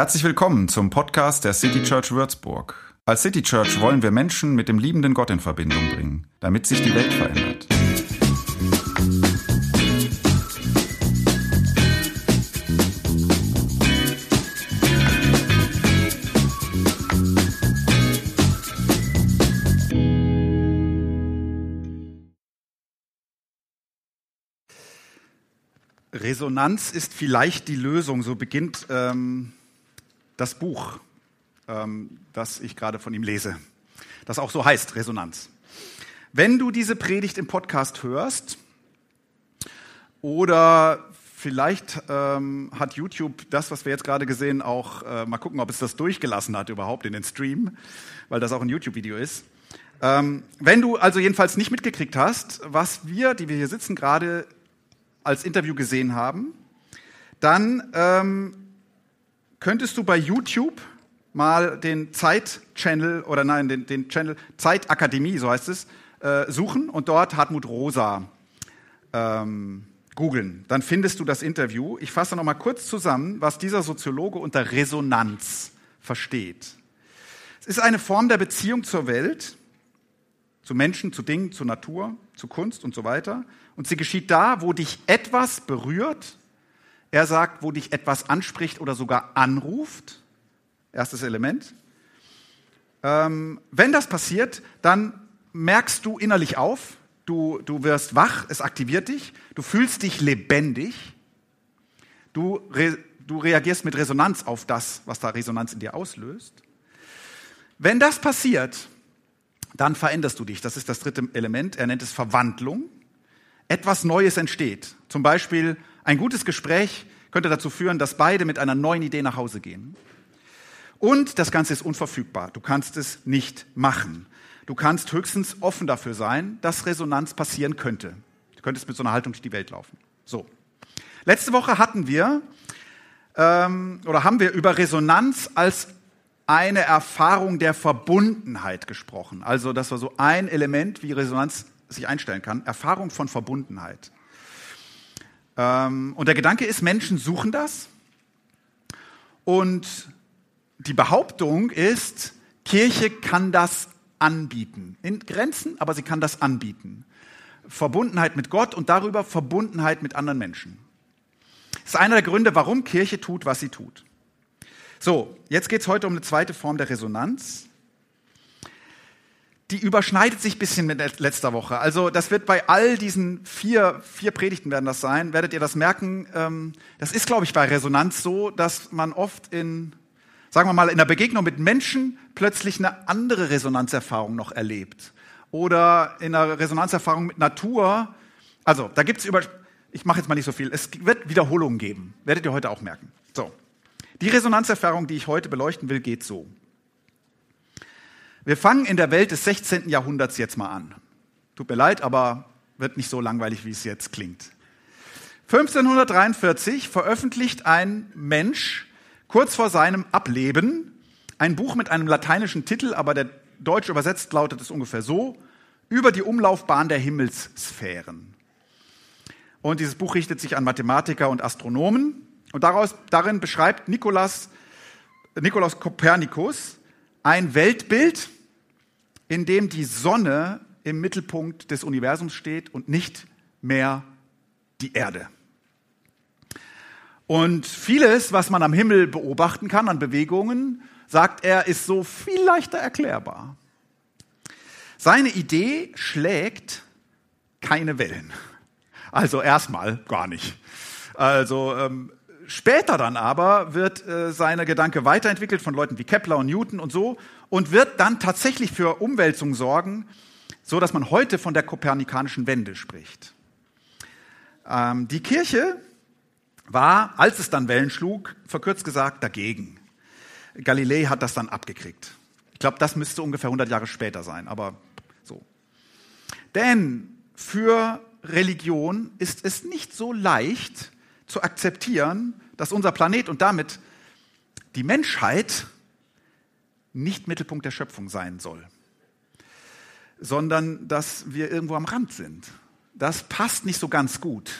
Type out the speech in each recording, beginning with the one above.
Herzlich willkommen zum Podcast der City Church Würzburg. Als City Church wollen wir Menschen mit dem liebenden Gott in Verbindung bringen, damit sich die Welt verändert. Resonanz ist vielleicht die Lösung, so beginnt ähm, das Buch, ähm, das ich gerade von ihm lese, das auch so heißt, Resonanz. Wenn du diese Predigt im Podcast hörst oder vielleicht ähm, hat YouTube das, was wir jetzt gerade gesehen, auch äh, mal gucken, ob es das durchgelassen hat überhaupt in den Stream, weil das auch ein YouTube-Video ist. Ähm, wenn du also jedenfalls nicht mitgekriegt hast, was wir, die wir hier sitzen, gerade als Interview gesehen haben, dann ähm, könntest du bei YouTube mal den Zeit-Channel oder nein, den, den Channel Zeitakademie, so heißt es, äh, suchen und dort Hartmut Rosa ähm, googeln. Dann findest du das Interview. Ich fasse noch mal kurz zusammen, was dieser Soziologe unter Resonanz versteht. Es ist eine Form der Beziehung zur Welt, zu Menschen, zu Dingen, zur Natur, zu Kunst und so weiter. Und sie geschieht da, wo dich etwas berührt. Er sagt, wo dich etwas anspricht oder sogar anruft. Erstes Element. Ähm, wenn das passiert, dann merkst du innerlich auf, du, du wirst wach, es aktiviert dich, du fühlst dich lebendig, du, re, du reagierst mit Resonanz auf das, was da Resonanz in dir auslöst. Wenn das passiert, dann veränderst du dich. Das ist das dritte Element. Er nennt es Verwandlung. Etwas Neues entsteht. Zum Beispiel ein gutes Gespräch könnte dazu führen, dass beide mit einer neuen Idee nach Hause gehen. Und das Ganze ist unverfügbar. Du kannst es nicht machen. Du kannst höchstens offen dafür sein, dass Resonanz passieren könnte. Du könntest mit so einer Haltung durch die Welt laufen. So. Letzte Woche hatten wir ähm, oder haben wir über Resonanz als eine Erfahrung der Verbundenheit gesprochen. Also das war so ein Element, wie Resonanz sich einstellen kann. Erfahrung von Verbundenheit. Ähm, und der Gedanke ist, Menschen suchen das. Und die Behauptung ist, Kirche kann das anbieten. In Grenzen, aber sie kann das anbieten. Verbundenheit mit Gott und darüber Verbundenheit mit anderen Menschen. Das ist einer der Gründe, warum Kirche tut, was sie tut. So, jetzt geht es heute um eine zweite Form der Resonanz. Die überschneidet sich bisschen mit letzter Woche. Also das wird bei all diesen vier, vier Predigten werden das sein, werdet ihr das merken. Ähm, das ist, glaube ich, bei Resonanz so, dass man oft in, sagen wir mal, in der Begegnung mit Menschen plötzlich eine andere Resonanzerfahrung noch erlebt. Oder in einer Resonanzerfahrung mit Natur. Also da gibt es über, ich mache jetzt mal nicht so viel, es wird Wiederholungen geben. Werdet ihr heute auch merken. So. Die Resonanzerfahrung, die ich heute beleuchten will, geht so. Wir fangen in der Welt des 16. Jahrhunderts jetzt mal an. Tut mir leid, aber wird nicht so langweilig, wie es jetzt klingt. 1543 veröffentlicht ein Mensch kurz vor seinem Ableben ein Buch mit einem lateinischen Titel, aber der deutsch übersetzt lautet es ungefähr so, über die Umlaufbahn der Himmelssphären. Und dieses Buch richtet sich an Mathematiker und Astronomen. Und daraus, darin beschreibt Nikolaus, Nikolaus Kopernikus ein Weltbild, in dem die Sonne im Mittelpunkt des Universums steht und nicht mehr die Erde. Und vieles, was man am Himmel beobachten kann an Bewegungen, sagt er, ist so viel leichter erklärbar. Seine Idee schlägt keine Wellen. Also erstmal gar nicht. Also ähm, Später dann aber wird äh, seine Gedanke weiterentwickelt von Leuten wie Kepler und Newton und so und wird dann tatsächlich für Umwälzung sorgen, so dass man heute von der kopernikanischen Wende spricht. Ähm, die Kirche war, als es dann Wellen schlug, verkürzt gesagt dagegen. Galilei hat das dann abgekriegt. Ich glaube, das müsste ungefähr 100 Jahre später sein, aber so. Denn für Religion ist es nicht so leicht, zu akzeptieren, dass unser Planet und damit die Menschheit nicht Mittelpunkt der Schöpfung sein soll, sondern dass wir irgendwo am Rand sind. Das passt nicht so ganz gut.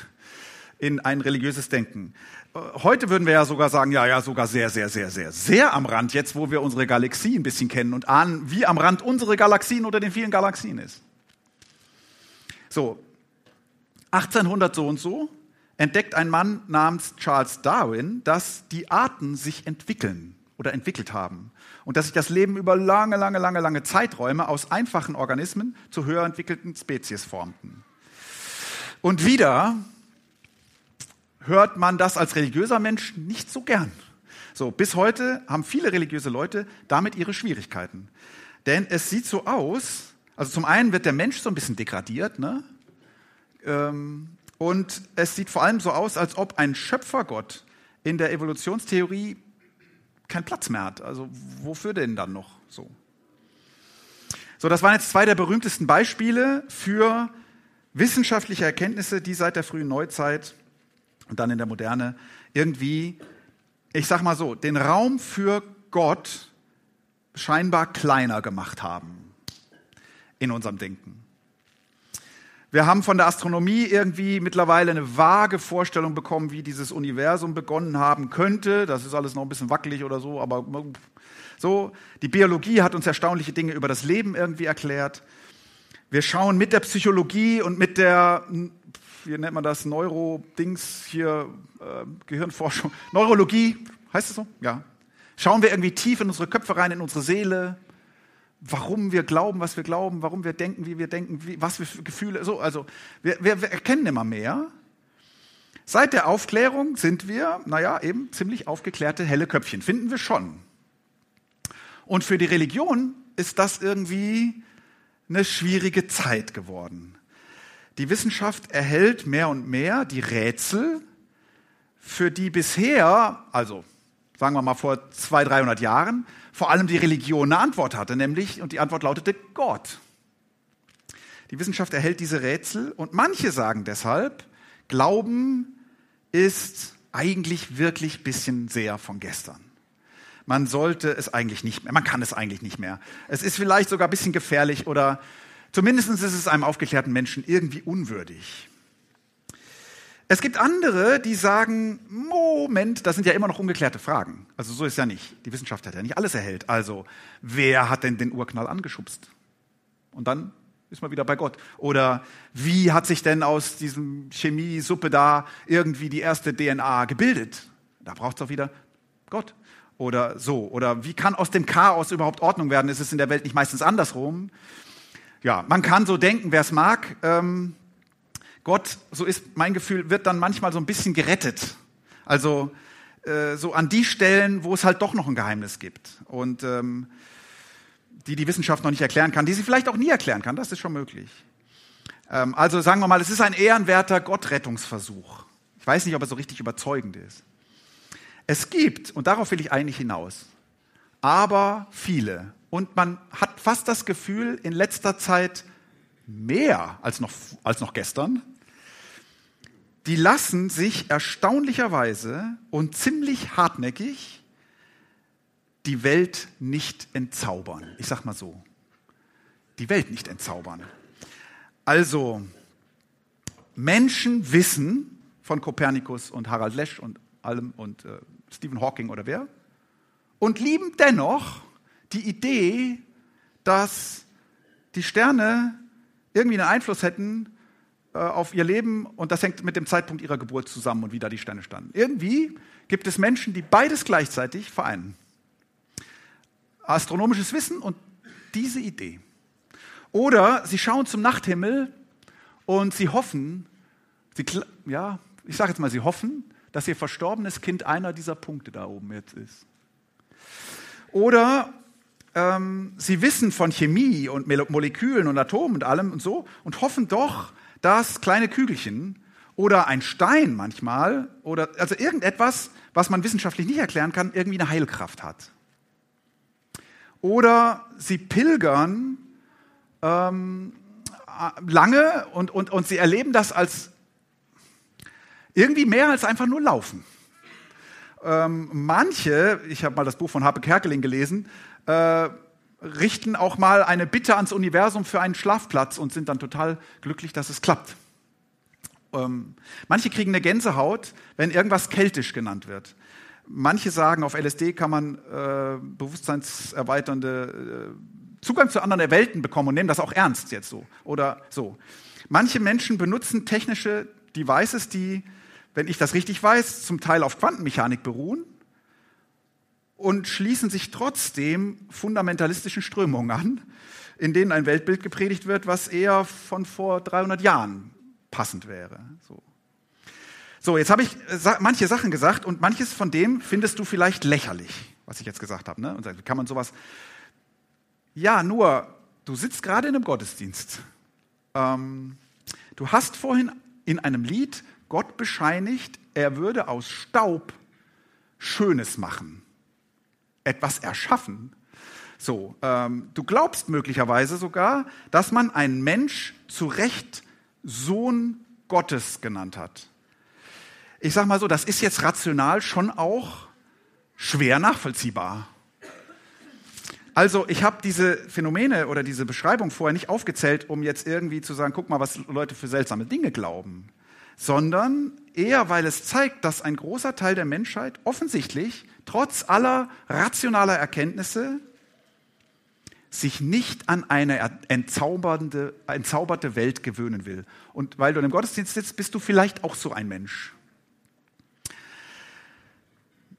in ein religiöses Denken. Heute würden wir ja sogar sagen, ja, ja, sogar sehr, sehr, sehr, sehr, sehr am Rand, jetzt wo wir unsere Galaxie ein bisschen kennen und ahnen, wie am Rand unsere Galaxien unter den vielen Galaxien ist. So, 1800 so und so entdeckt ein Mann namens Charles Darwin, dass die Arten sich entwickeln oder entwickelt haben und dass sich das Leben über lange, lange, lange, lange Zeiträume aus einfachen Organismen zu höher entwickelten Spezies formten. Und wieder hört man das als religiöser Mensch nicht so gern. So, bis heute haben viele religiöse Leute damit ihre Schwierigkeiten. Denn es sieht so aus, also zum einen wird der Mensch so ein bisschen degradiert, ne? Ähm, und es sieht vor allem so aus, als ob ein Schöpfergott in der Evolutionstheorie keinen Platz mehr hat. Also wofür denn dann noch so? So, das waren jetzt zwei der berühmtesten Beispiele für wissenschaftliche Erkenntnisse, die seit der frühen Neuzeit und dann in der Moderne irgendwie, ich sag mal so, den Raum für Gott scheinbar kleiner gemacht haben in unserem Denken. Wir haben von der Astronomie irgendwie mittlerweile eine vage Vorstellung bekommen, wie dieses Universum begonnen haben könnte. Das ist alles noch ein bisschen wackelig oder so, aber so. Die Biologie hat uns erstaunliche Dinge über das Leben irgendwie erklärt. Wir schauen mit der Psychologie und mit der, wie nennt man das, Neuro-Dings hier, äh, Gehirnforschung, Neurologie, heißt es so? Ja. Schauen wir irgendwie tief in unsere Köpfe rein, in unsere Seele, warum wir glauben, was wir glauben, warum wir denken, wie wir denken, wie, was wir für Gefühle, so, also wir, wir, wir erkennen immer mehr. Seit der Aufklärung sind wir, naja, eben ziemlich aufgeklärte helle Köpfchen, finden wir schon. Und für die Religion ist das irgendwie eine schwierige Zeit geworden. Die Wissenschaft erhält mehr und mehr die Rätsel, für die bisher, also sagen wir mal vor 200, 300 Jahren, vor allem die Religion eine Antwort hatte, nämlich, und die Antwort lautete Gott. Die Wissenschaft erhält diese Rätsel und manche sagen deshalb, Glauben ist eigentlich wirklich bisschen sehr von gestern. Man sollte es eigentlich nicht mehr, man kann es eigentlich nicht mehr. Es ist vielleicht sogar ein bisschen gefährlich oder zumindest ist es einem aufgeklärten Menschen irgendwie unwürdig. Es gibt andere, die sagen, Moment, das sind ja immer noch ungeklärte Fragen. Also so ist ja nicht. Die Wissenschaft hat ja nicht alles erhellt. Also wer hat denn den Urknall angeschubst? Und dann ist man wieder bei Gott. Oder wie hat sich denn aus diesem Chemiesuppe da irgendwie die erste DNA gebildet? Da braucht es doch wieder Gott. Oder so. Oder wie kann aus dem Chaos überhaupt Ordnung werden? Ist es in der Welt nicht meistens andersrum? Ja, man kann so denken, wer es mag. Ähm, Gott, so ist mein Gefühl, wird dann manchmal so ein bisschen gerettet. Also äh, so an die Stellen, wo es halt doch noch ein Geheimnis gibt und ähm, die die Wissenschaft noch nicht erklären kann, die sie vielleicht auch nie erklären kann. Das ist schon möglich. Ähm, also sagen wir mal, es ist ein ehrenwerter Gottrettungsversuch. Ich weiß nicht, ob er so richtig überzeugend ist. Es gibt, und darauf will ich eigentlich hinaus, aber viele. Und man hat fast das Gefühl, in letzter Zeit mehr als noch, als noch gestern, die lassen sich erstaunlicherweise und ziemlich hartnäckig die Welt nicht entzaubern. Ich sag mal so. Die Welt nicht entzaubern. Also, Menschen wissen von Kopernikus und Harald Lesch und allem und äh, Stephen Hawking oder wer und lieben dennoch die Idee, dass die Sterne irgendwie einen Einfluss hätten äh, auf ihr Leben und das hängt mit dem Zeitpunkt ihrer Geburt zusammen und wie da die Sterne standen. Irgendwie gibt es Menschen, die beides gleichzeitig vereinen. Astronomisches Wissen und diese Idee. Oder sie schauen zum Nachthimmel und sie hoffen, sie, ja, ich sage jetzt mal, sie hoffen, dass ihr verstorbenes Kind einer dieser Punkte da oben jetzt ist. Oder ähm, sie wissen von Chemie und Molekülen und Atomen und allem und so und hoffen doch, dass kleine Kügelchen oder ein Stein manchmal oder also irgendetwas, was man wissenschaftlich nicht erklären kann, irgendwie eine Heilkraft hat. Oder sie pilgern ähm, lange und, und, und sie erleben das als irgendwie mehr als einfach nur Laufen. Ähm, manche, ich habe mal das Buch von Harpe Kerkeling gelesen, äh, richten auch mal eine Bitte ans Universum für einen Schlafplatz und sind dann total glücklich, dass es klappt. Ähm, manche kriegen eine Gänsehaut, wenn irgendwas keltisch genannt wird. Manche sagen, auf LSD kann man äh, bewusstseinserweiternde äh, Zugang zu anderen Welten bekommen und nehmen das auch ernst jetzt so oder so. Manche Menschen benutzen technische Devices, die, wenn ich das richtig weiß, zum Teil auf Quantenmechanik beruhen und schließen sich trotzdem fundamentalistischen Strömungen an, in denen ein Weltbild gepredigt wird, was eher von vor 300 Jahren passend wäre. So. So, jetzt habe ich manche Sachen gesagt und manches von dem findest du vielleicht lächerlich, was ich jetzt gesagt habe. Ne? Und kann man sowas? Ja, nur du sitzt gerade in einem Gottesdienst. Ähm, du hast vorhin in einem Lied Gott bescheinigt, er würde aus Staub Schönes machen, etwas erschaffen. So, ähm, du glaubst möglicherweise sogar, dass man einen Mensch zu Recht Sohn Gottes genannt hat ich sage mal so, das ist jetzt rational schon auch schwer nachvollziehbar. Also ich habe diese Phänomene oder diese Beschreibung vorher nicht aufgezählt, um jetzt irgendwie zu sagen, guck mal, was Leute für seltsame Dinge glauben, sondern eher, weil es zeigt, dass ein großer Teil der Menschheit offensichtlich trotz aller rationaler Erkenntnisse sich nicht an eine entzaubernde, entzauberte Welt gewöhnen will. Und weil du einem Gottesdienst sitzt, bist du vielleicht auch so ein Mensch.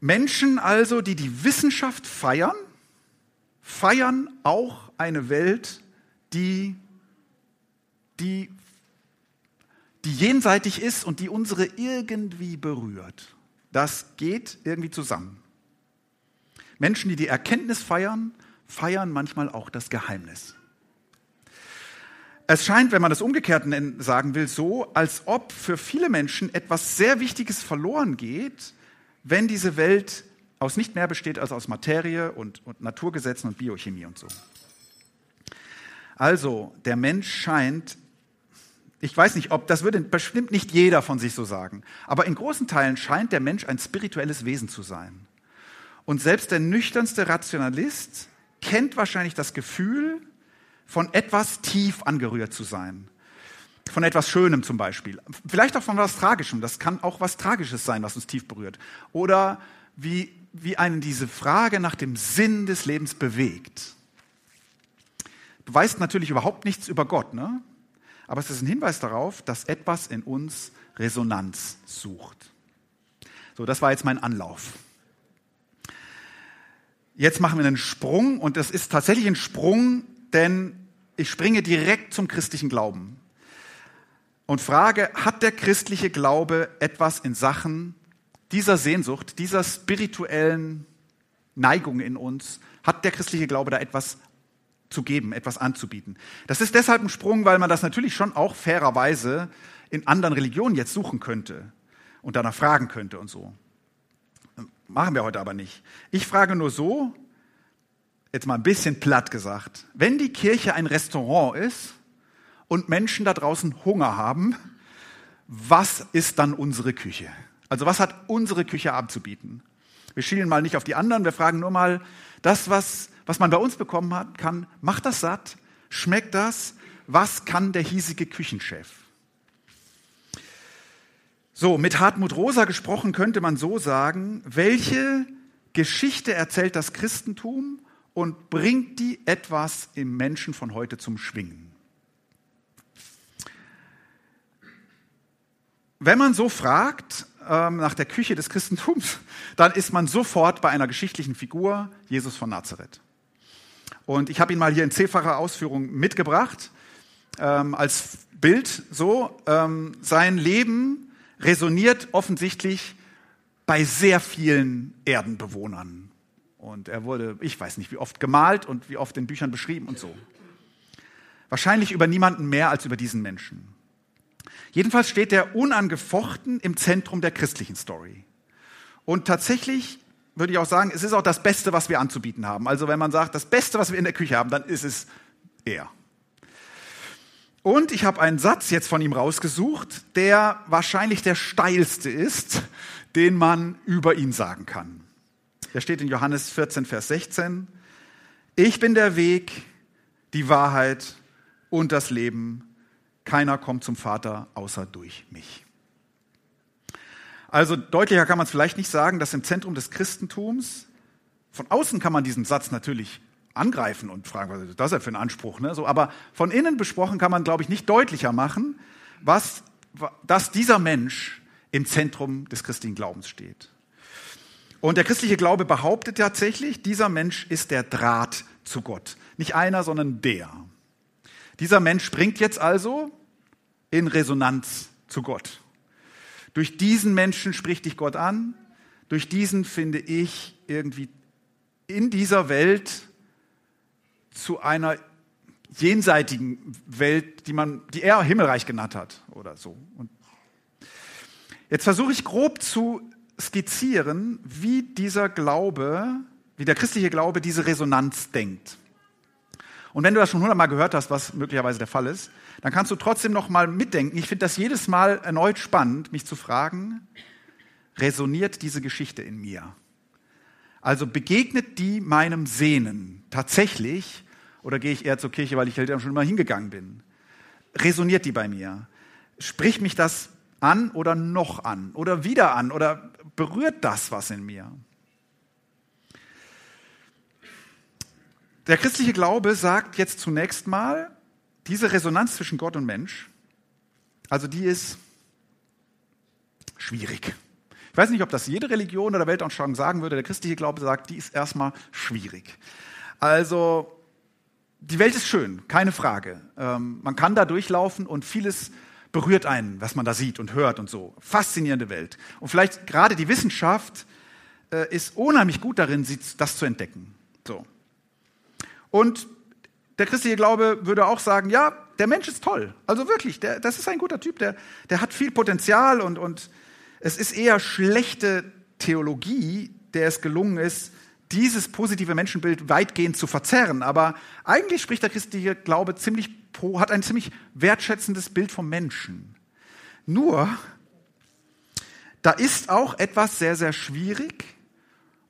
Menschen also, die die Wissenschaft feiern, feiern auch eine Welt, die, die, die jenseitig ist und die unsere irgendwie berührt. Das geht irgendwie zusammen. Menschen, die die Erkenntnis feiern, feiern manchmal auch das Geheimnis. Es scheint, wenn man das umgekehrt sagen will, so, als ob für viele Menschen etwas sehr Wichtiges verloren geht, wenn diese Welt aus nicht mehr besteht als aus Materie und, und Naturgesetzen und Biochemie und so. Also, der Mensch scheint, ich weiß nicht, ob das würde bestimmt nicht jeder von sich so sagen, aber in großen Teilen scheint der Mensch ein spirituelles Wesen zu sein. Und selbst der nüchternste Rationalist kennt wahrscheinlich das Gefühl, von etwas tief angerührt zu sein von etwas Schönem zum Beispiel. Vielleicht auch von etwas Tragischem. Das kann auch was Tragisches sein, was uns tief berührt. Oder wie, wie einen diese Frage nach dem Sinn des Lebens bewegt. Du weißt natürlich überhaupt nichts über Gott, ne? Aber es ist ein Hinweis darauf, dass etwas in uns Resonanz sucht. So, das war jetzt mein Anlauf. Jetzt machen wir einen Sprung und das ist tatsächlich ein Sprung, denn ich springe direkt zum christlichen Glauben und frage, hat der christliche Glaube etwas in Sachen dieser Sehnsucht, dieser spirituellen Neigung in uns, hat der christliche Glaube da etwas zu geben, etwas anzubieten. Das ist deshalb ein Sprung, weil man das natürlich schon auch fairerweise in anderen Religionen jetzt suchen könnte und danach fragen könnte und so. Machen wir heute aber nicht. Ich frage nur so, jetzt mal ein bisschen platt gesagt, wenn die Kirche ein Restaurant ist, und Menschen da draußen Hunger haben, was ist dann unsere Küche? Also was hat unsere Küche abzubieten? Wir schielen mal nicht auf die anderen, wir fragen nur mal, das, was, was man bei uns bekommen hat, kann, macht das satt? Schmeckt das? Was kann der hiesige Küchenchef? So, mit Hartmut Rosa gesprochen könnte man so sagen, welche Geschichte erzählt das Christentum und bringt die etwas im Menschen von heute zum Schwingen? Wenn man so fragt ähm, nach der Küche des Christentums, dann ist man sofort bei einer geschichtlichen Figur, Jesus von Nazareth. Und ich habe ihn mal hier in zehnfacher Ausführung mitgebracht, ähm, als Bild so. Ähm, sein Leben resoniert offensichtlich bei sehr vielen Erdenbewohnern. Und er wurde, ich weiß nicht, wie oft gemalt und wie oft in Büchern beschrieben und so. Wahrscheinlich über niemanden mehr als über diesen Menschen. Jedenfalls steht er unangefochten im Zentrum der christlichen Story. Und tatsächlich würde ich auch sagen, es ist auch das Beste, was wir anzubieten haben. Also wenn man sagt, das Beste, was wir in der Küche haben, dann ist es er. Und ich habe einen Satz jetzt von ihm rausgesucht, der wahrscheinlich der steilste ist, den man über ihn sagen kann. Der steht in Johannes 14, Vers 16. Ich bin der Weg, die Wahrheit und das Leben. keiner kommt zum Vater außer durch mich. Also deutlicher kann man es vielleicht nicht sagen, dass im Zentrum des Christentums, von außen kann man diesen Satz natürlich angreifen und fragen, was ist das denn für ein Anspruch? Ne? So, aber von innen besprochen kann man, glaube ich, nicht deutlicher machen, was, dass dieser Mensch im Zentrum des christlichen Glaubens steht. Und der christliche Glaube behauptet tatsächlich, dieser Mensch ist der Draht zu Gott. Nicht einer, sondern der. Dieser Mensch springt jetzt also in Resonanz zu Gott. Durch diesen Menschen spricht dich Gott an. Durch diesen finde ich irgendwie in dieser Welt zu einer jenseitigen Welt, die man, die er Himmelreich genannt hat oder so. Und jetzt versuche ich grob zu skizzieren, wie dieser Glaube, wie der christliche Glaube diese Resonanz denkt. Und wenn du das schon hundertmal gehört hast, was möglicherweise der Fall ist, dann kannst du trotzdem noch mal mitdenken. Ich finde das jedes Mal erneut spannend, mich zu fragen, resoniert diese Geschichte in mir? Also begegnet die meinem Sehnen tatsächlich oder gehe ich eher zur Kirche, weil ich halt schon immer hingegangen bin? Resoniert die bei mir? Spricht mich das an oder noch an oder wieder an oder berührt das was in mir? Der christliche Glaube sagt jetzt zunächst mal, diese Resonanz zwischen Gott und Mensch, also die ist schwierig. Ich weiß nicht, ob das jede Religion oder Weltanschauung sagen würde. Der christliche Glaube sagt, die ist erstmal schwierig. Also, die Welt ist schön, keine Frage. Ähm, man kann da durchlaufen und vieles berührt einen, was man da sieht und hört und so. Faszinierende Welt. Und vielleicht gerade die Wissenschaft äh, ist unheimlich gut darin, das zu entdecken. So. Und der christliche Glaube würde auch sagen, ja, der Mensch ist toll. Also wirklich, der, das ist ein guter Typ, der, der hat viel Potenzial und, und es ist eher schlechte Theologie, der es gelungen ist, dieses positive Menschenbild weitgehend zu verzerren. Aber eigentlich spricht der christliche Glaube ziemlich, hat ein ziemlich wertschätzendes Bild vom Menschen. Nur, da ist auch etwas sehr, sehr schwierig,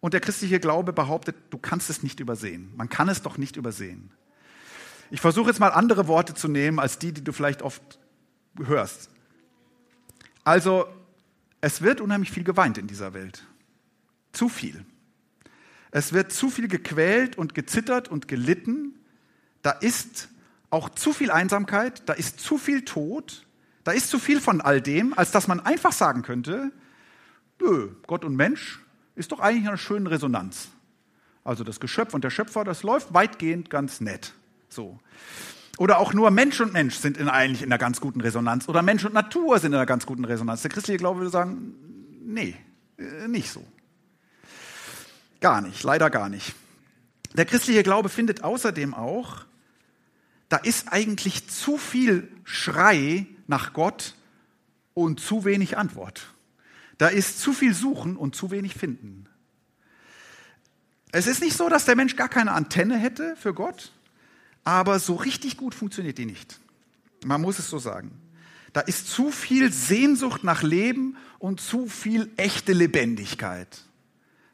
und der christliche Glaube behauptet, du kannst es nicht übersehen. Man kann es doch nicht übersehen. Ich versuche jetzt mal andere Worte zu nehmen als die, die du vielleicht oft hörst. Also, es wird unheimlich viel geweint in dieser Welt. Zu viel. Es wird zu viel gequält und gezittert und gelitten. Da ist auch zu viel Einsamkeit, da ist zu viel Tod, da ist zu viel von all dem, als dass man einfach sagen könnte, nö, Gott und Mensch, ist doch eigentlich eine schöne Resonanz. Also das Geschöpf und der Schöpfer, das läuft weitgehend ganz nett. So. Oder auch nur Mensch und Mensch sind in eigentlich in einer ganz guten Resonanz. Oder Mensch und Natur sind in einer ganz guten Resonanz. Der christliche Glaube würde sagen, nee, äh, nicht so. Gar nicht, leider gar nicht. Der christliche Glaube findet außerdem auch, da ist eigentlich zu viel Schrei nach Gott und zu wenig Antwort. Da ist zu viel Suchen und zu wenig Finden. Es ist nicht so, dass der Mensch gar keine Antenne hätte für Gott, aber so richtig gut funktioniert die nicht. Man muss es so sagen. Da ist zu viel Sehnsucht nach Leben und zu viel echte Lebendigkeit.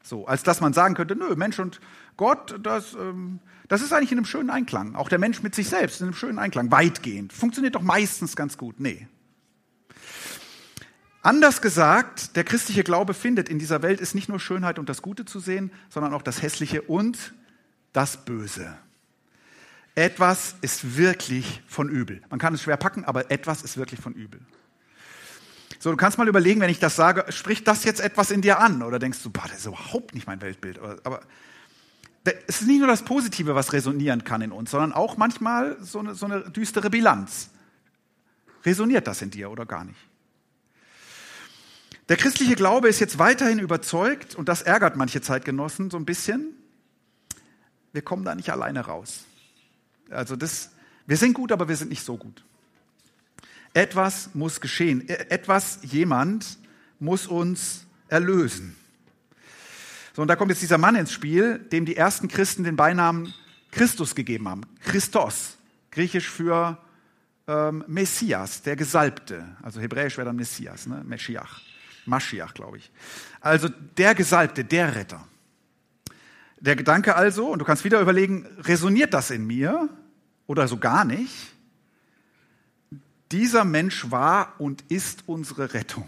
So, als dass man sagen könnte, nö, Mensch und Gott, das, ähm, das ist eigentlich in einem schönen Einklang. Auch der Mensch mit sich selbst in einem schönen Einklang, weitgehend. Funktioniert doch meistens ganz gut. Nee, Anders gesagt, der christliche Glaube findet in dieser Welt ist nicht nur Schönheit und das Gute zu sehen, sondern auch das Hässliche und das Böse. Etwas ist wirklich von übel. Man kann es schwer packen, aber etwas ist wirklich von übel. So, du kannst mal überlegen, wenn ich das sage, spricht das jetzt etwas in dir an? Oder denkst du, boah, das ist überhaupt nicht mein Weltbild. Aber es ist nicht nur das Positive, was resonieren kann in uns, sondern auch manchmal so eine, so eine düstere Bilanz. Resoniert das in dir oder gar nicht? Der christliche Glaube ist jetzt weiterhin überzeugt, und das ärgert manche Zeitgenossen so ein bisschen, wir kommen da nicht alleine raus. Also das, wir sind gut, aber wir sind nicht so gut. Etwas muss geschehen. E, etwas, jemand muss uns erlösen. So, und da kommt jetzt dieser Mann ins Spiel, dem die ersten Christen den Beinamen Christus gegeben haben. Christos, griechisch für ähm, Messias, der Gesalbte. Also hebräisch wäre dann Messias, ne? Meschiach. Maschiach, glaube ich. Also der Gesalbte, der Retter. Der Gedanke also, und du kannst wieder überlegen, resoniert das in mir oder so gar nicht? dieser Mensch war und ist unsere Rettung.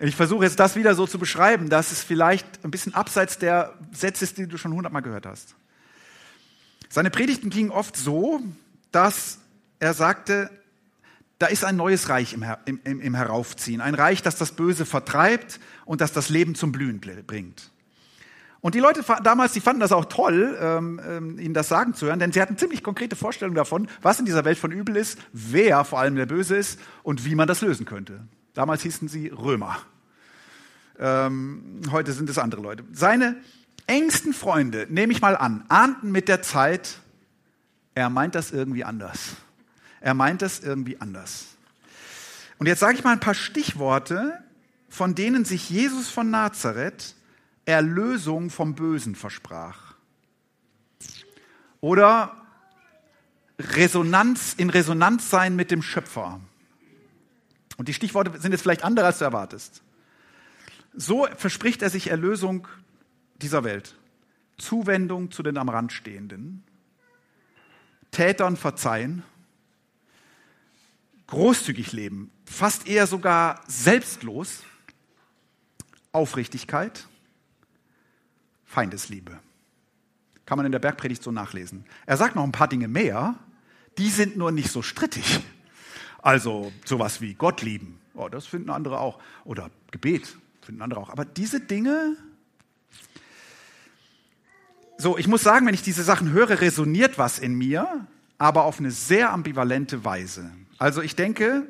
Ich versuche jetzt das wieder so zu beschreiben, dass es vielleicht ein bisschen abseits der Sätze ist, die du schon hundertmal gehört hast. Seine Predigten gingen oft so, dass er sagte, da ist ein neues Reich im, im, im, Heraufziehen. Ein Reich, das das Böse vertreibt und das das Leben zum Blühen bringt. Und die Leute damals, die fanden das auch toll, ähm, ähm, ihnen das sagen zu hören, denn sie hatten ziemlich konkrete Vorstellungen davon, was in dieser Welt von übel ist, wer vor allem der Böse ist und wie man das lösen könnte. Damals hießen sie Römer. Ähm, heute sind es andere Leute. Seine engsten Freunde, nehme ich mal an, ahnten mit der Zeit, er meint das irgendwie anders. Er meint das irgendwie anders. Und jetzt sage ich mal ein paar Stichworte, von denen sich Jesus von Nazareth Erlösung vom Bösen versprach. Oder Resonanz, in Resonanz sein mit dem Schöpfer. Und die Stichworte sind jetzt vielleicht andere, als du erwartest. So verspricht er sich Erlösung dieser Welt. Zuwendung zu den am Rand Stehenden. Tätern verzeihen. Großzügig leben. Fast eher sogar selbstlos. Aufrichtigkeit Feindesliebe. Kann man in der Bergpredigt so nachlesen. Er sagt noch ein paar Dinge mehr, die sind nur nicht so strittig. Also sowas wie Gott lieben, oh, das finden andere auch. Oder Gebet finden andere auch. Aber diese Dinge, so, ich muss sagen, wenn ich diese Sachen höre, resoniert was in mir, aber auf eine sehr ambivalente Weise. Also ich denke,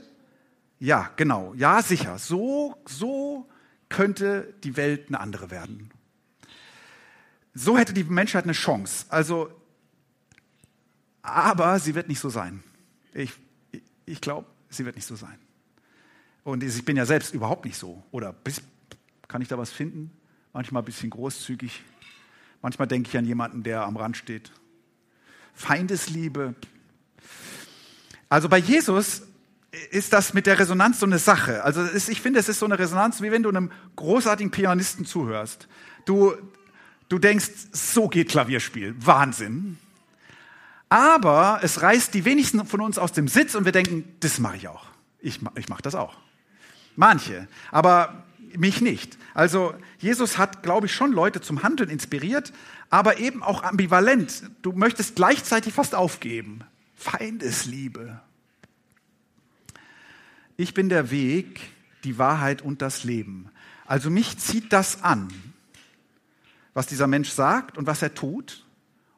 ja, genau, ja, sicher, so, so könnte die Welt eine andere werden. So hätte die Menschheit eine Chance. Also, aber sie wird nicht so sein. Ich, ich glaube, sie wird nicht so sein. Und ich bin ja selbst überhaupt nicht so. Oder bis, kann ich da was finden? Manchmal ein bisschen großzügig. Manchmal denke ich an jemanden, der am Rand steht. Feindesliebe. Also bei Jesus ist das mit der Resonanz so eine Sache. Also ist, ich finde, es ist so eine Resonanz, wie wenn du einem großartigen Pianisten zuhörst. Du, Du denkst, so geht Klavierspiel. Wahnsinn. Aber es reißt die wenigsten von uns aus dem Sitz und wir denken, das mache ich auch. Ich, ich mache das auch. Manche, aber mich nicht. Also Jesus hat, glaube ich, schon Leute zum Handeln inspiriert, aber eben auch ambivalent. Du möchtest gleichzeitig fast aufgeben. Feindesliebe. Ich bin der Weg, die Wahrheit und das Leben. Also mich zieht das an was dieser Mensch sagt und was er tut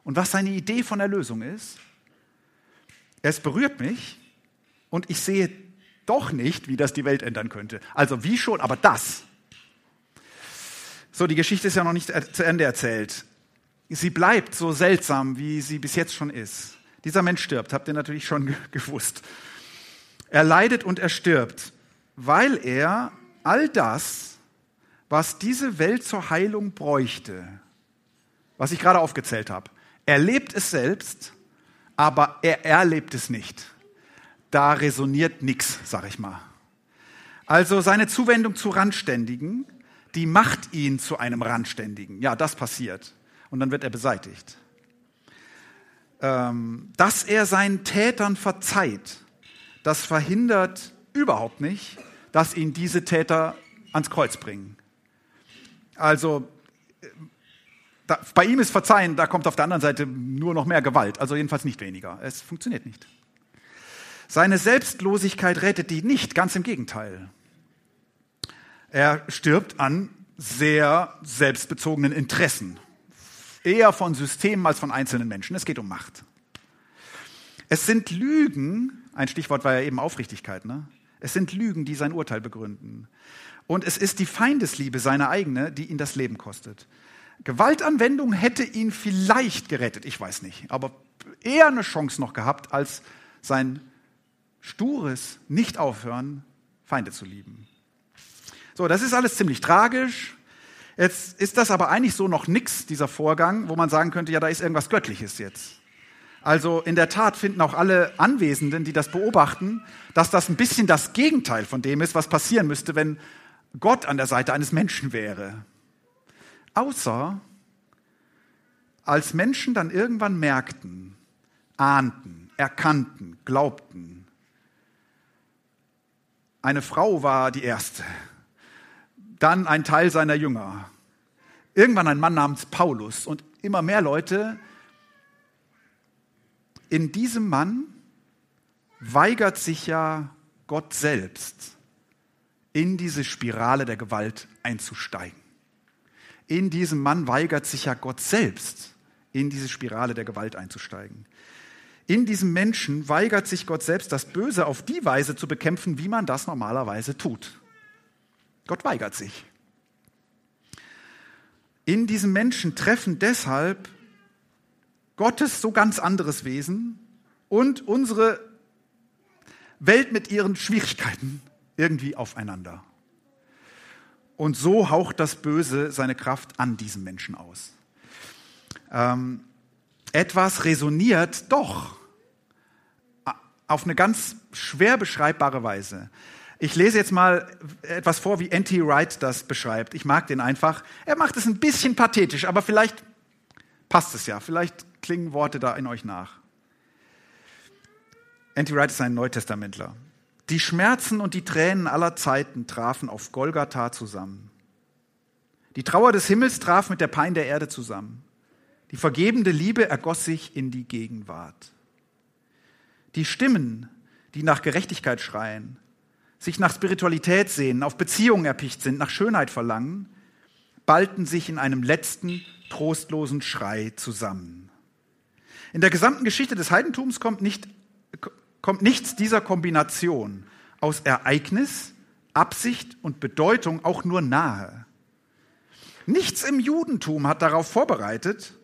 und was seine Idee von Erlösung ist. Es berührt mich und ich sehe doch nicht, wie das die Welt ändern könnte. Also wie schon, aber das. So, die Geschichte ist ja noch nicht zu Ende erzählt. Sie bleibt so seltsam, wie sie bis jetzt schon ist. Dieser Mensch stirbt, habt ihr natürlich schon gewusst. Er leidet und er stirbt, weil er all das, was diese Welt zur Heilung bräuchte, was ich gerade aufgezählt habe. Er lebt es selbst, aber er erlebt es nicht. Da resoniert nichts, sag ich mal. Also seine Zuwendung zu Randständigen, die macht ihn zu einem Randständigen. Ja, das passiert. Und dann wird er beseitigt. Ähm, dass er seinen Tätern verzeiht, das verhindert überhaupt nicht, dass ihn diese Täter ans Kreuz bringen. Also da, bei ihm ist Verzeihen, da kommt auf der anderen Seite nur noch mehr Gewalt, also jedenfalls nicht weniger. Es funktioniert nicht. Seine Selbstlosigkeit rettet die nicht, ganz im Gegenteil. Er stirbt an sehr selbstbezogenen Interessen, eher von Systemen als von einzelnen Menschen. Es geht um Macht. Es sind Lügen, ein Stichwort war ja eben Aufrichtigkeit, ne? Es sind Lügen, die sein Urteil begründen. Und es ist die Feindesliebe, seine eigene, die ihn das Leben kostet. Gewaltanwendung hätte ihn vielleicht gerettet, ich weiß nicht, aber eher eine Chance noch gehabt, als sein stures Nicht-Aufhören, Feinde zu lieben. So, das ist alles ziemlich tragisch. Jetzt ist das aber eigentlich so noch nichts, dieser Vorgang, wo man sagen könnte, ja, da ist irgendwas Göttliches jetzt. Also in der Tat finden auch alle Anwesenden, die das beobachten, dass das ein bisschen das Gegenteil von dem ist, was passieren müsste, wenn Gott an der Seite eines Menschen wäre. Außer als Menschen dann irgendwann merkten, ahnten, erkannten, glaubten, eine Frau war die erste, dann ein Teil seiner Jünger, irgendwann ein Mann namens Paulus und immer mehr Leute. In diesem Mann weigert sich ja Gott selbst, in diese Spirale der Gewalt einzusteigen. In diesem Mann weigert sich ja Gott selbst, in diese Spirale der Gewalt einzusteigen. In diesem Menschen weigert sich Gott selbst, das Böse auf die Weise zu bekämpfen, wie man das normalerweise tut. Gott weigert sich. In diesem Menschen treffen deshalb Gottes so ganz anderes Wesen und unsere Welt mit ihren Schwierigkeiten irgendwie aufeinander. Und so haucht das Böse seine Kraft an diesem Menschen aus. Ähm, etwas resoniert doch auf eine ganz schwer beschreibbare Weise. Ich lese jetzt mal etwas vor, wie N.T. Wright das beschreibt. Ich mag den einfach. Er macht es ein bisschen pathetisch, aber vielleicht passt es ja. Vielleicht klingen Worte da in euch nach. N.T. Wright ist ein Neutestamentler. Die Schmerzen und die Tränen aller Zeiten trafen auf Golgatha zusammen. Die Trauer des Himmels traf mit der Pein der Erde zusammen. Die vergebende Liebe ergoss sich in die Gegenwart. Die Stimmen, die nach Gerechtigkeit schreien, sich nach Spiritualität sehen, auf Beziehungen erpicht sind, nach Schönheit verlangen, ballten sich in einem letzten trostlosen Schrei zusammen. In der gesamten Geschichte des Heidentums kommt, nicht, kommt nichts dieser Kombination aus Ereignis, Absicht und Bedeutung auch nur nahe. Nichts im Judentum hat darauf vorbereitet,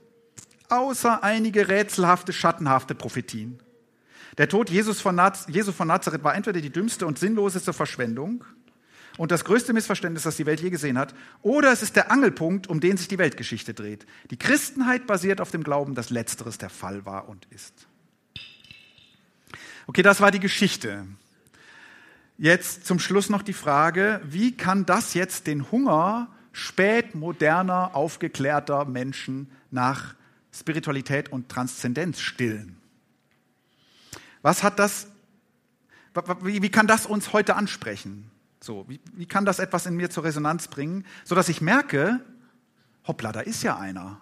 außer einige rätselhafte, schattenhafte Prophetien. Der Tod Jesus von, Naz Jesu von Nazareth war entweder die dümmste und sinnloseste Verschwendung und das größte Missverständnis, das die Welt je gesehen hat, oder es ist der Angelpunkt, um den sich die Weltgeschichte dreht. Die Christenheit basiert auf dem Glauben, dass letzteres der Fall war und ist. Okay, das war die Geschichte. Jetzt zum Schluss noch die Frage, wie kann das jetzt den Hunger spätmoderner, aufgeklärter Menschen nach Spiritualität und Transzendenz stillen? Was hat das, wie, kann das uns heute ansprechen? So, wie, wie kann das etwas in mir zur Resonanz bringen, sodass ich merke, hoppla, da ist ja einer.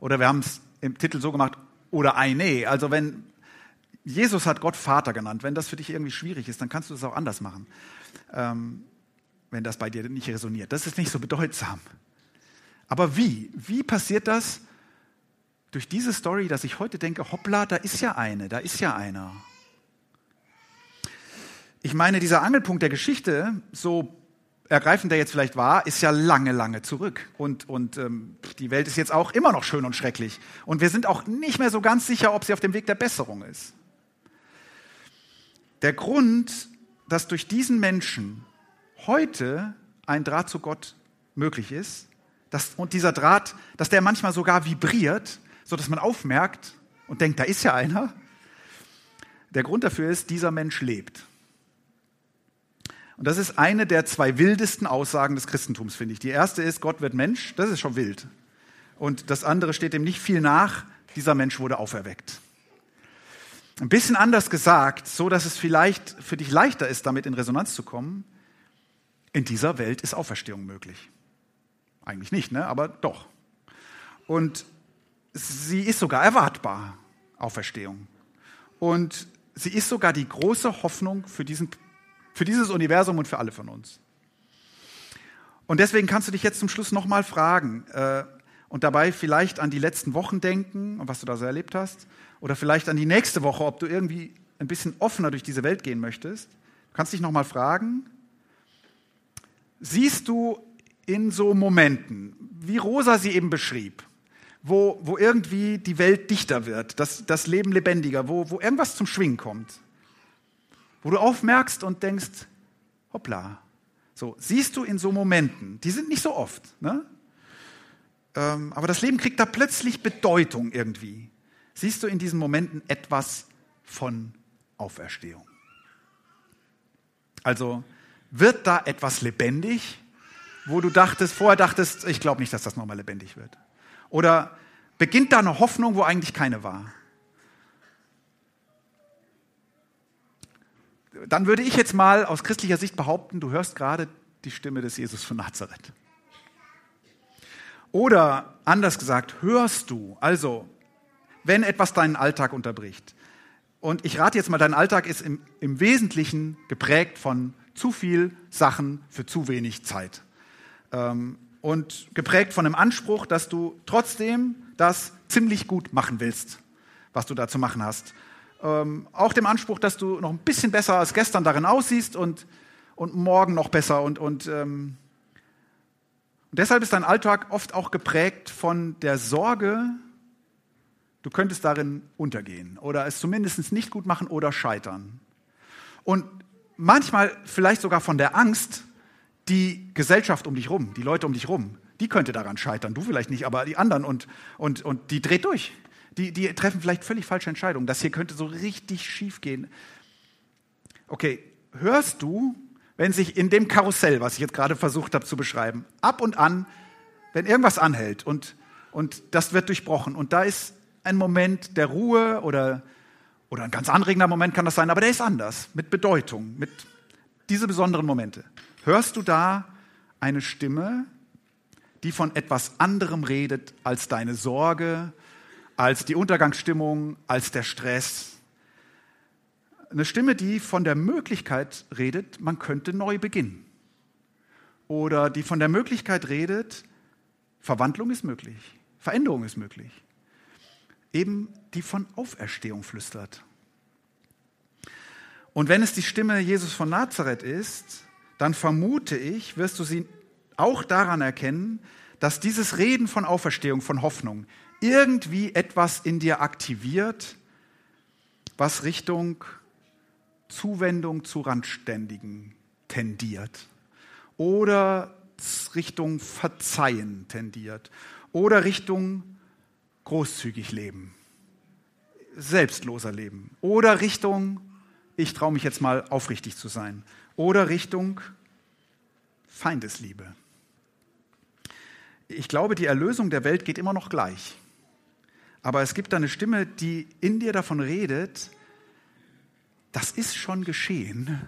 Oder wir haben es im Titel so gemacht, oder eine. Also wenn Jesus hat Gott Vater genannt, wenn das für dich irgendwie schwierig ist, dann kannst du das auch anders machen. Ähm, wenn das bei dir nicht resoniert. Das ist nicht so bedeutsam. Aber wie? Wie passiert das, durch diese Story, dass ich heute denke, hoppla, da ist ja eine, da ist ja einer. Ich meine, dieser Angelpunkt der Geschichte, so ergreifend der jetzt vielleicht war, ist ja lange, lange zurück. Und, und ähm, die Welt ist jetzt auch immer noch schön und schrecklich. Und wir sind auch nicht mehr so ganz sicher, ob sie auf dem Weg der Besserung ist. Der Grund, dass durch diesen Menschen heute ein Draht zu Gott möglich ist, dass, und dieser Draht, dass der manchmal sogar vibriert, so dass man aufmerkt und denkt, da ist ja einer. Der Grund dafür ist, dieser Mensch lebt. Und das ist eine der zwei wildesten Aussagen des Christentums, finde ich. Die erste ist, Gott wird Mensch, das ist schon wild. Und das andere steht dem nicht viel nach, dieser Mensch wurde auferweckt. Ein bisschen anders gesagt, so dass es vielleicht für dich leichter ist, damit in Resonanz zu kommen. In dieser Welt ist Auferstehung möglich. Eigentlich nicht, ne? aber doch. Und sie ist sogar erwartbar, Auferstehung. Und sie ist sogar die große Hoffnung für, diesen, für dieses Universum und für alle von uns. Und deswegen kannst du dich jetzt zum Schluss nochmal fragen äh, und dabei vielleicht an die letzten Wochen denken und was du da so erlebt hast. Oder vielleicht an die nächste Woche, ob du irgendwie ein bisschen offener durch diese Welt gehen möchtest. Du kannst dich nochmal fragen, siehst du in so Momenten, wie Rosa sie eben beschrieb, wo, wo irgendwie die Welt dichter wird, das, das Leben lebendiger, wo, wo irgendwas zum Schwingen kommt. Wo du aufmerkst und denkst, hoppla. So, siehst du in so Momenten, die sind nicht so oft, ne? Ähm, aber das Leben kriegt da plötzlich Bedeutung irgendwie. Siehst du in diesen Momenten etwas von Auferstehung? Also wird da etwas lebendig, wo du dachtest, vorher dachtest, ich glaube nicht, dass das nochmal lebendig wird. Oder beginnt da eine Hoffnung, wo eigentlich keine war? dann würde ich jetzt mal aus christlicher Sicht behaupten, du hörst gerade die Stimme des Jesus von Nazareth. Oder anders gesagt, hörst du, also wenn etwas deinen Alltag unterbricht. Und ich rate jetzt mal, dein Alltag ist im, im Wesentlichen geprägt von zu viel Sachen für zu wenig Zeit. Ähm, und geprägt von einem Anspruch, dass du trotzdem das ziemlich gut machen willst, was du da zu machen hast. Ähm, auch dem Anspruch, dass du noch ein bisschen besser als gestern darin aussiehst und, und morgen noch besser. Und, und, ähm, und deshalb ist dein Alltag oft auch geprägt von der Sorge, du könntest darin untergehen oder es zumindest nicht gut machen oder scheitern. Und manchmal vielleicht sogar von der Angst, die Gesellschaft um dich rum, die Leute um dich rum, die könnte daran scheitern. Du vielleicht nicht, aber die anderen und, und, und die dreht durch. Die, die treffen vielleicht völlig falsche Entscheidungen. Das hier könnte so richtig schief gehen. Okay, hörst du, wenn sich in dem Karussell, was ich jetzt gerade versucht habe zu beschreiben, ab und an, wenn irgendwas anhält und, und das wird durchbrochen und da ist ein Moment der Ruhe oder, oder ein ganz anregender Moment kann das sein, aber der ist anders, mit Bedeutung, mit diese besonderen Momente. Hörst du da eine Stimme, die von etwas anderem redet als deine Sorge, als die Untergangsstimmung, als der Stress? Eine Stimme, die von der Möglichkeit redet, man könnte neu beginnen. Oder die von der Möglichkeit redet, Verwandlung ist möglich, Veränderung ist möglich. Eben die von Auferstehung flüstert. Und wenn es die Stimme Jesus von Nazareth ist, dann vermute ich, wirst du sie auch daran erkennen, dass dieses Reden von Auferstehung, von Hoffnung, irgendwie etwas in dir aktiviert, was Richtung Zuwendung zu Randständigen tendiert oder Richtung Verzeihen tendiert oder Richtung großzügig leben, selbstloser leben oder Richtung, ich traue mich jetzt mal aufrichtig zu sein oder Richtung Feindesliebe. Ich glaube, die Erlösung der Welt geht immer noch gleich. Aber es gibt da eine Stimme, die in dir davon redet, das ist schon geschehen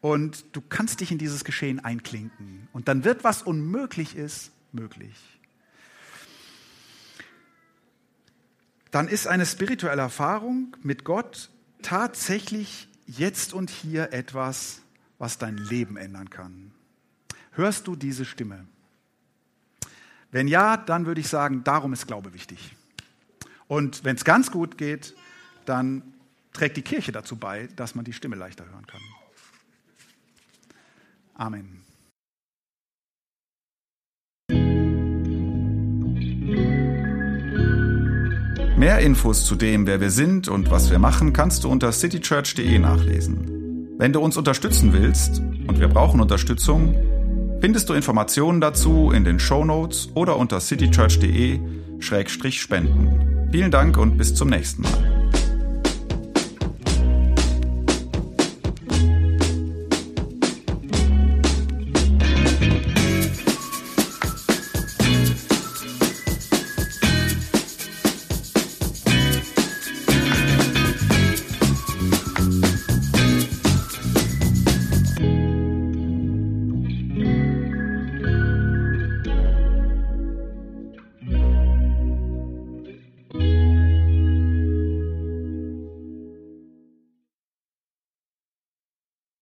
und du kannst dich in dieses Geschehen einklinken. Und dann wird, was unmöglich ist, möglich. Dann ist eine spirituelle Erfahrung mit Gott tatsächlich jetzt und hier etwas, was dein Leben ändern kann. Hörst du diese Stimme? Wenn ja, dann würde ich sagen, darum ist Glaube wichtig. Und wenn es ganz gut geht, dann trägt die Kirche dazu bei, dass man die Stimme leichter hören kann. Amen. Mehr Infos zu dem, wer wir sind und was wir machen, kannst du unter citychurch.de nachlesen. Wenn du uns unterstützen willst, und wir brauchen Unterstützung, findest du Informationen dazu in den Show Notes oder unter citychurch.de-spenden. Vielen Dank und bis zum nächsten Mal.